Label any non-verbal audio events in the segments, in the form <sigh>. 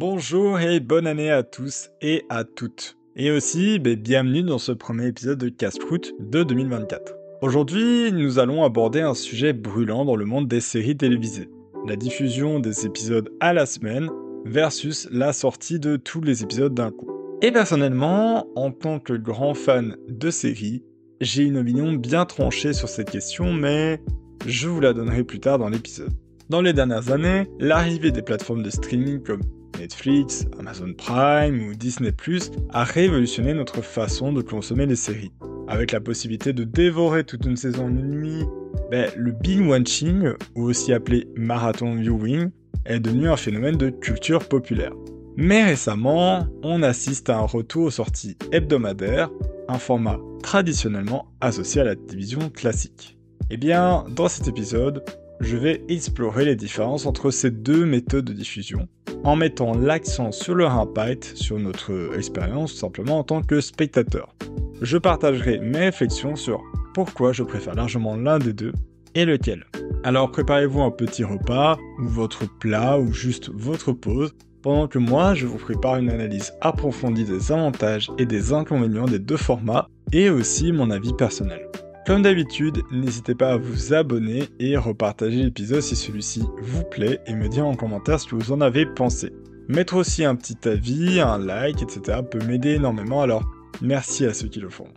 Bonjour et bonne année à tous et à toutes. Et aussi, ben, bienvenue dans ce premier épisode de Casse-Croûte de 2024. Aujourd'hui, nous allons aborder un sujet brûlant dans le monde des séries télévisées. La diffusion des épisodes à la semaine versus la sortie de tous les épisodes d'un coup. Et personnellement, en tant que grand fan de séries, j'ai une opinion bien tranchée sur cette question, mais je vous la donnerai plus tard dans l'épisode. Dans les dernières années, l'arrivée des plateformes de streaming comme Netflix, Amazon Prime ou Disney ⁇ a révolutionné notre façon de consommer les séries. Avec la possibilité de dévorer toute une saison en une nuit, ben, le binge watching, ou aussi appelé marathon viewing, est devenu un phénomène de culture populaire. Mais récemment, on assiste à un retour aux sorties hebdomadaires, un format traditionnellement associé à la télévision classique. Eh bien, dans cet épisode, je vais explorer les différences entre ces deux méthodes de diffusion, en mettant l'accent sur leur impact sur notre expérience simplement en tant que spectateur. Je partagerai mes réflexions sur pourquoi je préfère largement l'un des deux et lequel. Alors préparez-vous un petit repas, ou votre plat, ou juste votre pause, pendant que moi je vous prépare une analyse approfondie des avantages et des inconvénients des deux formats, et aussi mon avis personnel. Comme d'habitude, n'hésitez pas à vous abonner et repartager l'épisode si celui-ci vous plaît et me dire en commentaire ce que vous en avez pensé. Mettre aussi un petit avis, un like, etc. peut m'aider énormément, alors merci à ceux qui le font.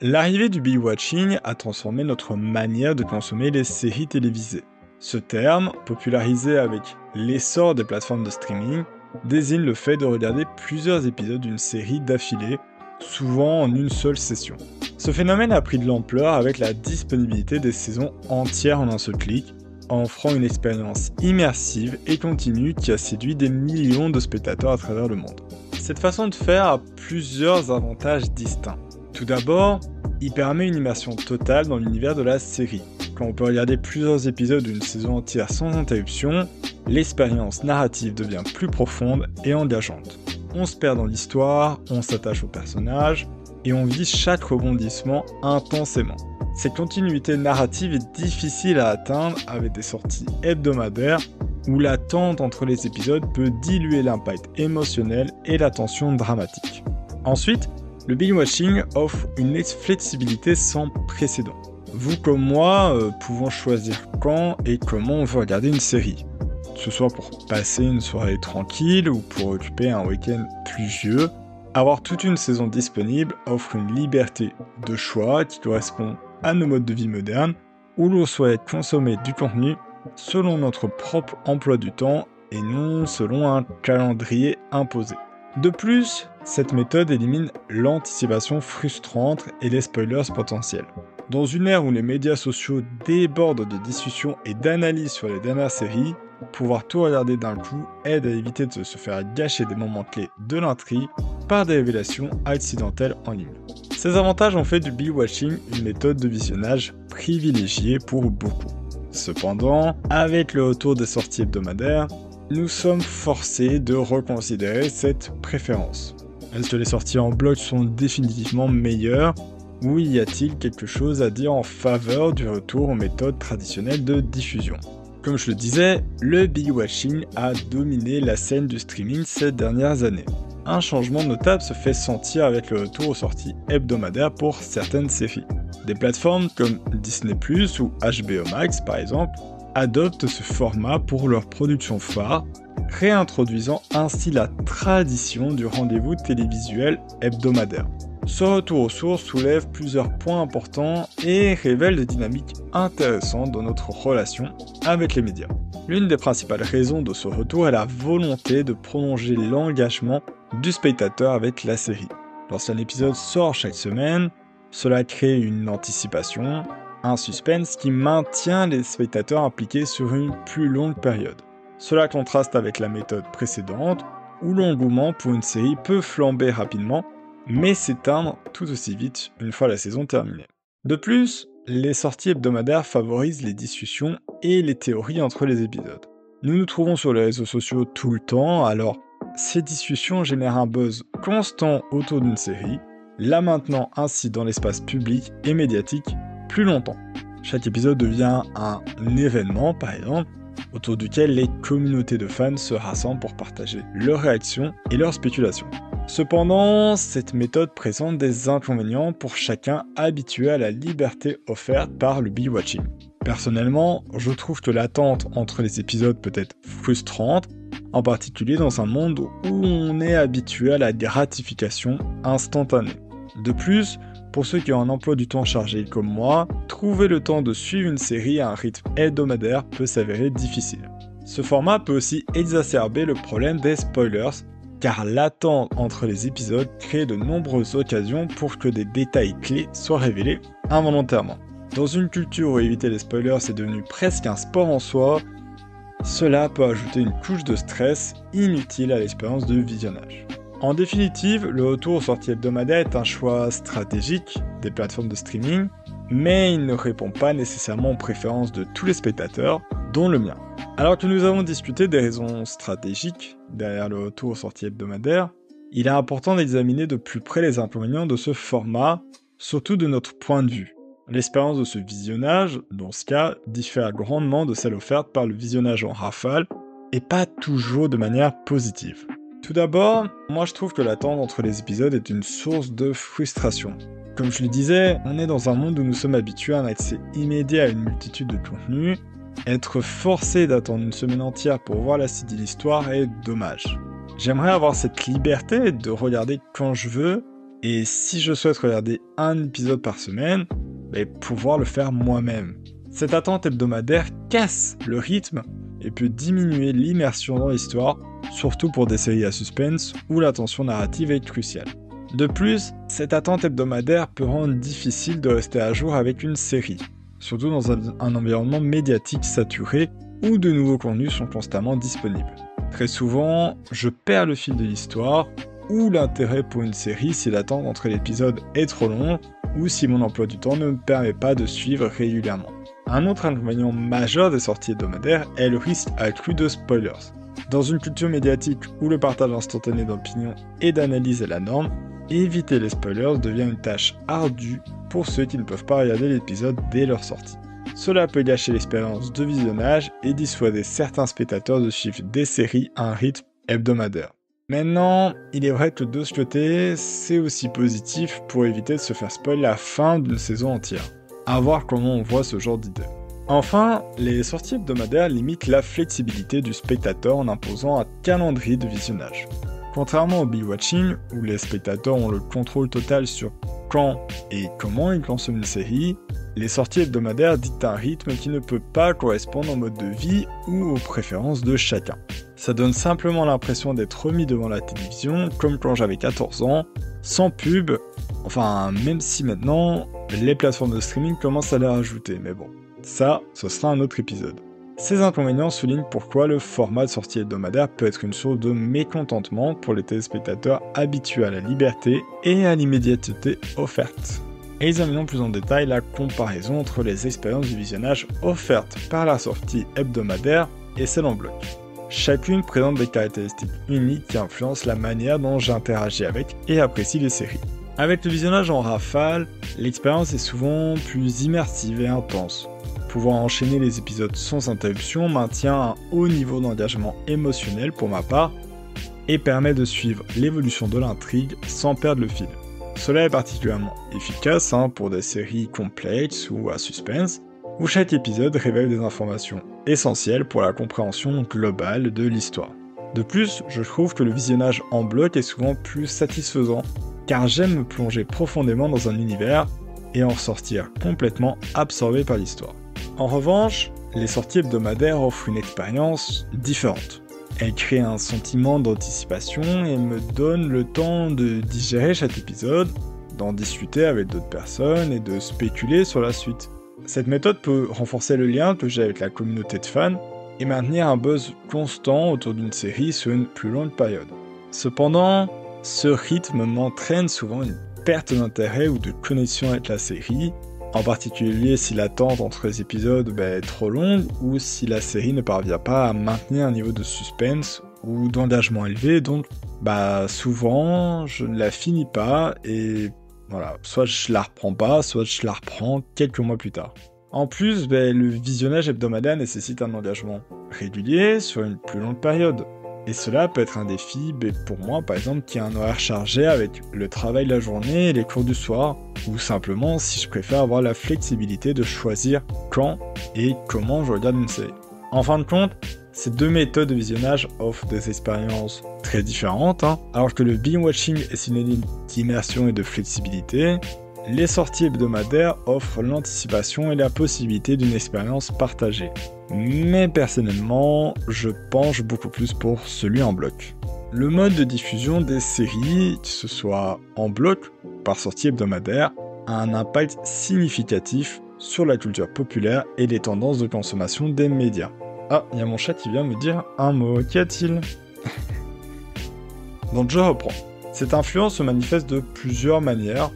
L'arrivée du binge-watching a transformé notre manière de consommer les séries télévisées. Ce terme, popularisé avec l'essor des plateformes de streaming, désigne le fait de regarder plusieurs épisodes d'une série d'affilée, souvent en une seule session. Ce phénomène a pris de l'ampleur avec la disponibilité des saisons entières en un seul clic, en offrant une expérience immersive et continue qui a séduit des millions de spectateurs à travers le monde. Cette façon de faire a plusieurs avantages distincts. Tout d'abord, il permet une immersion totale dans l'univers de la série. Quand on peut regarder plusieurs épisodes d'une saison entière sans interruption, l'expérience narrative devient plus profonde et engageante. On se perd dans l'histoire, on s'attache aux personnages, et on vit chaque rebondissement intensément. Cette continuité narrative est difficile à atteindre avec des sorties hebdomadaires où l'attente entre les épisodes peut diluer l'impact émotionnel et la tension dramatique. Ensuite, le binge-watching offre une flexibilité sans précédent. Vous comme moi euh, pouvons choisir quand et comment on veut regarder une série ce soit pour passer une soirée tranquille ou pour occuper un week-end pluvieux, avoir toute une saison disponible offre une liberté de choix qui correspond à nos modes de vie modernes, où l'on souhaite consommer du contenu selon notre propre emploi du temps et non selon un calendrier imposé. De plus, cette méthode élimine l'anticipation frustrante et les spoilers potentiels. Dans une ère où les médias sociaux débordent de discussions et d'analyses sur les dernières séries, pouvoir tout regarder d'un coup aide à éviter de se faire gâcher des moments clés de l'intrigue par des révélations accidentelles en ligne. Ces avantages ont fait du binge-watching une méthode de visionnage privilégiée pour beaucoup. Cependant, avec le retour des sorties hebdomadaires, nous sommes forcés de reconsidérer cette préférence. Est-ce que les sorties en bloc sont définitivement meilleures ou y a-t-il quelque chose à dire en faveur du retour aux méthodes traditionnelles de diffusion? Comme je le disais, le binge-watching a dominé la scène du streaming ces dernières années. Un changement notable se fait sentir avec le retour aux sorties hebdomadaires pour certaines séries. Des plateformes comme Disney ⁇ ou HBO Max par exemple adoptent ce format pour leurs productions phares, réintroduisant ainsi la tradition du rendez-vous télévisuel hebdomadaire. Ce retour aux sources soulève plusieurs points importants et révèle des dynamiques intéressantes dans notre relation avec les médias. L'une des principales raisons de ce retour est la volonté de prolonger l'engagement du spectateur avec la série. Lorsqu'un épisode sort chaque semaine, cela crée une anticipation, un suspense qui maintient les spectateurs impliqués sur une plus longue période. Cela contraste avec la méthode précédente, où l'engouement pour une série peut flamber rapidement mais s'éteindre tout aussi vite une fois la saison terminée. De plus, les sorties hebdomadaires favorisent les discussions et les théories entre les épisodes. Nous nous trouvons sur les réseaux sociaux tout le temps, alors ces discussions génèrent un buzz constant autour d'une série, la maintenant ainsi dans l'espace public et médiatique plus longtemps. Chaque épisode devient un événement, par exemple, autour duquel les communautés de fans se rassemblent pour partager leurs réactions et leurs spéculations. Cependant, cette méthode présente des inconvénients pour chacun habitué à la liberté offerte par le binge-watching. Personnellement, je trouve que l'attente entre les épisodes peut être frustrante, en particulier dans un monde où on est habitué à la gratification instantanée. De plus, pour ceux qui ont un emploi du temps chargé comme moi, trouver le temps de suivre une série à un rythme hebdomadaire peut s'avérer difficile. Ce format peut aussi exacerber le problème des spoilers, car l'attente entre les épisodes crée de nombreuses occasions pour que des détails clés soient révélés involontairement. Dans une culture où éviter les spoilers est devenu presque un sport en soi, cela peut ajouter une couche de stress inutile à l'expérience de visionnage. En définitive, le retour aux sorties hebdomadaires est un choix stratégique des plateformes de streaming, mais il ne répond pas nécessairement aux préférences de tous les spectateurs, dont le mien. Alors que nous avons discuté des raisons stratégiques derrière le retour aux sorties hebdomadaires, il est important d'examiner de plus près les inconvénients de ce format, surtout de notre point de vue. L'expérience de ce visionnage, dans ce cas, diffère grandement de celle offerte par le visionnage en rafale, et pas toujours de manière positive. Tout d'abord, moi je trouve que l'attente entre les épisodes est une source de frustration. Comme je le disais, on est dans un monde où nous sommes habitués à un accès immédiat à une multitude de contenus. Être forcé d'attendre une semaine entière pour voir la suite l'histoire est dommage. J'aimerais avoir cette liberté de regarder quand je veux, et si je souhaite regarder un épisode par semaine, bah, pouvoir le faire moi-même. Cette attente hebdomadaire casse le rythme et peut diminuer l'immersion dans l'histoire surtout pour des séries à suspense où la tension narrative est cruciale. De plus, cette attente hebdomadaire peut rendre difficile de rester à jour avec une série, surtout dans un, environnement médiatique saturé où de nouveaux contenus sont constamment disponibles. Très souvent, je perds le fil de l'histoire ou l'intérêt pour une série si l'attente entre l'épisode est trop longue ou si mon emploi du temps ne me permet pas de suivre régulièrement. Un autre inconvénient majeur des sorties hebdomadaires est le risque accru de spoilers. Dans une culture médiatique où le partage instantané d'opinions et d'analyse est la norme, éviter les spoilers devient une tâche ardue pour ceux qui ne peuvent pas regarder l'épisode dès leur sortie. Cela peut gâcher l'expérience de visionnage et dissuader certains spectateurs de suivre des séries à un rythme hebdomadaire. Maintenant, il est vrai que de ce côté, c'est aussi positif pour éviter de se faire spoiler la fin d'une saison entière. À voir comment on voit ce genre d'idée. Enfin, les sorties hebdomadaires limitent la flexibilité du spectateur en imposant un calendrier de visionnage. Contrairement au binge-watching, où les spectateurs ont le contrôle total sur quand et comment ils consomment une série, les sorties hebdomadaires dictent un rythme qui ne peut pas correspondre au mode de vie ou aux préférences de chacun. Ça donne simplement l'impression d'être remis devant la télévision, comme quand j'avais 14 ans, sans pub, enfin même si maintenant les plateformes de streaming commencent à les rajouter, mais bon. Ça, ce sera un autre épisode. Ces inconvénients soulignent pourquoi le format de sortie hebdomadaire peut être une source de mécontentement pour les téléspectateurs habitués à la liberté et à l'immédiateté offerte. Examinons plus en détail la comparaison entre les expériences du visionnage offertes par la sortie hebdomadaire et celle en bloc. Chacune présente des caractéristiques uniques qui influencent la manière dont j'interagis avec et apprécie les séries. Avec le visionnage en rafale, l'expérience est souvent plus immersive et intense. Pouvoir enchaîner les épisodes sans interruption maintient un haut niveau d'engagement émotionnel pour ma part et permet de suivre l'évolution de l'intrigue sans perdre le fil. Cela est particulièrement efficace hein, pour des séries complexes ou à suspense, où chaque épisode révèle des informations essentielles pour la compréhension globale de l'histoire. De plus, je trouve que le visionnage en bloc est souvent plus satisfaisant, car j'aime me plonger profondément dans un univers et en ressortir complètement absorbé par l'histoire. En revanche, les sorties hebdomadaires offrent une expérience différente. Elles créent un sentiment d'anticipation et me donnent le temps de digérer chaque épisode, d'en discuter avec d'autres personnes et de spéculer sur la suite. Cette méthode peut renforcer le lien que j'ai avec la communauté de fans et maintenir un buzz constant autour d'une série sur une plus longue période. Cependant, ce rythme m'entraîne souvent une perte d'intérêt ou de connexion avec la série, en particulier si l'attente entre les épisodes bah, est trop longue ou si la série ne parvient pas à maintenir un niveau de suspense ou d'engagement élevé, donc bah souvent je ne la finis pas et voilà, soit je la reprends pas, soit je la reprends quelques mois plus tard. En plus, ben, le visionnage hebdomadaire nécessite un engagement régulier sur une plus longue période. Et cela peut être un défi pour moi, par exemple, qui a un horaire chargé avec le travail la journée et les cours du soir, ou simplement si je préfère avoir la flexibilité de choisir quand et comment je regarde une série. En fin de compte, ces deux méthodes de visionnage offrent des expériences très différentes, hein. alors que le binge-watching est synonyme d'immersion et de flexibilité, les sorties hebdomadaires offrent l'anticipation et la possibilité d'une expérience partagée. Mais personnellement, je penche beaucoup plus pour celui en bloc. Le mode de diffusion des séries, que ce soit en bloc ou par sortie hebdomadaire, a un impact significatif sur la culture populaire et les tendances de consommation des médias. Ah, il y a mon chat qui vient me dire un mot. Qu'y a-t-il? <laughs> Donc je reprends. Cette influence se manifeste de plusieurs manières,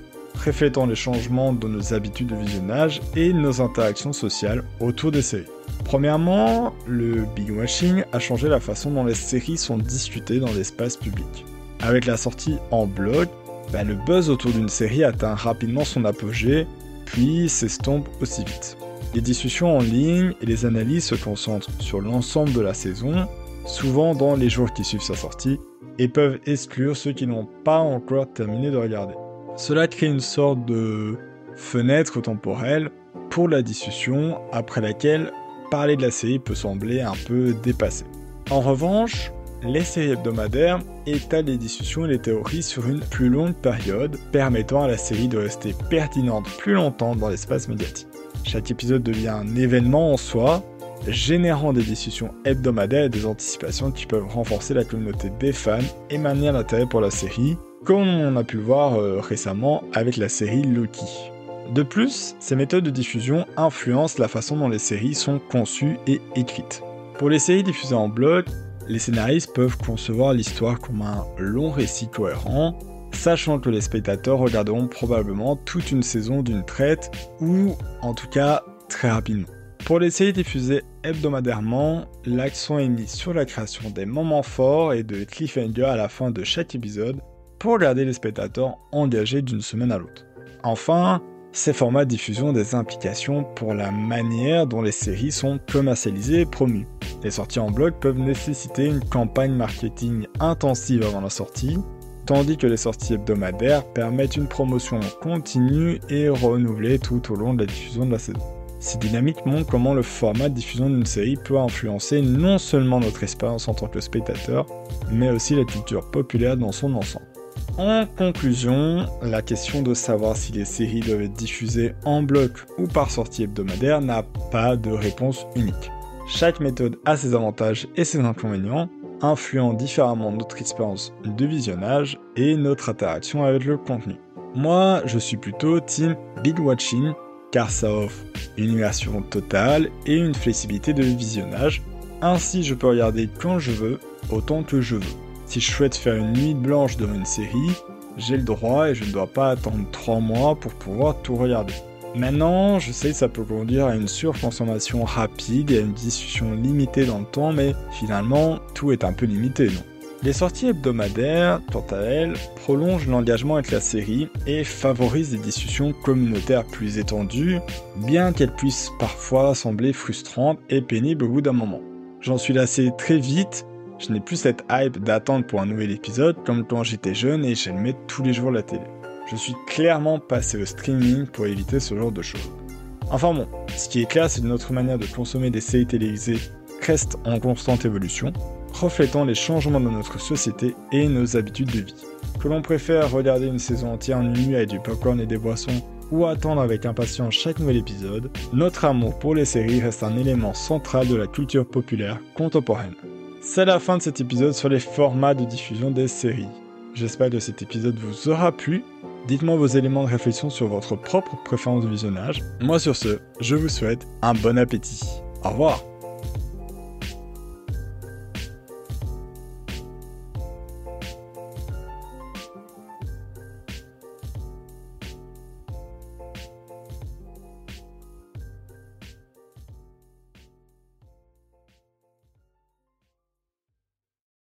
reflétant les changements dans nos habitudes de visionnage et nos interactions sociales autour des séries. Premièrement, le big watching a changé la façon dont les séries sont discutées dans l'espace public. Avec la sortie en blog, bah, le buzz autour d'une série atteint rapidement son apogée, puis s'estompe aussi vite. Les discussions en ligne et les analyses se concentrent sur l'ensemble de la saison, souvent dans les jours qui suivent sa sortie, et peuvent exclure ceux qui n'ont pas encore terminé de regarder. Cela crée une sorte de fenêtre temporelle pour la discussion après laquelle parler de la série peut sembler un peu dépassé. En revanche, les séries hebdomadaires étalent les discussions et les théories sur une plus longue période, permettant à la série de rester pertinente plus longtemps dans l'espace médiatique. Chaque épisode devient un événement en soi, générant des discussions hebdomadaires et des anticipations qui peuvent renforcer la communauté des fans et maintenir l'intérêt pour la série, comme on a pu voir euh, récemment avec la série Loki. De plus, ces méthodes de diffusion influencent la façon dont les séries sont conçues et écrites. Pour les séries diffusées en bloc, les scénaristes peuvent concevoir l'histoire comme un long récit cohérent, sachant que les spectateurs regarderont probablement toute une saison d'une traite, ou en tout cas très rapidement. Pour les séries diffusées hebdomadairement, l'accent est mis sur la création des moments forts et de cliffhanger à la fin de chaque épisode, pour garder les spectateurs engagés d'une semaine à l'autre. Enfin, ces formats de diffusion ont des implications pour la manière dont les séries sont commercialisées et promues. Les sorties en bloc peuvent nécessiter une campagne marketing intensive avant la sortie, tandis que les sorties hebdomadaires permettent une promotion continue et renouvelée tout au long de la diffusion de la saison. Ces dynamiques montrent comment le format de diffusion d'une série peut influencer non seulement notre expérience en tant que spectateur, mais aussi la culture populaire dans son ensemble. En conclusion, la question de savoir si les séries doivent être diffusées en bloc ou par sortie hebdomadaire n'a pas de réponse unique. Chaque méthode a ses avantages et ses inconvénients, influant différemment notre expérience de visionnage et notre interaction avec le contenu. Moi, je suis plutôt team big watching car ça offre une immersion totale et une flexibilité de visionnage. Ainsi, je peux regarder quand je veux, autant que je veux. Si je souhaite faire une nuit blanche dans une série, j'ai le droit et je ne dois pas attendre 3 mois pour pouvoir tout regarder. Maintenant, je sais que ça peut conduire à une surconsommation rapide et à une discussion limitée dans le temps, mais finalement, tout est un peu limité, non? Les sorties hebdomadaires, quant à elles, prolongent l'engagement avec la série et favorisent des discussions communautaires plus étendues, bien qu'elles puissent parfois sembler frustrantes et pénibles au bout d'un moment. J'en suis lassé très vite je n'ai plus cette hype d'attendre pour un nouvel épisode comme quand j'étais jeune et j'aimais tous les jours la télé. Je suis clairement passé au streaming pour éviter ce genre de choses. Enfin bon, ce qui est clair, c'est que notre manière de consommer des séries télévisées reste en constante évolution, reflétant les changements de notre société et nos habitudes de vie. Que l'on préfère regarder une saison entière en nuit avec du popcorn et des boissons ou attendre avec impatience chaque nouvel épisode, notre amour pour les séries reste un élément central de la culture populaire contemporaine. C'est la fin de cet épisode sur les formats de diffusion des séries. J'espère que cet épisode vous aura plu. Dites-moi vos éléments de réflexion sur votre propre préférence de visionnage. Moi sur ce, je vous souhaite un bon appétit. Au revoir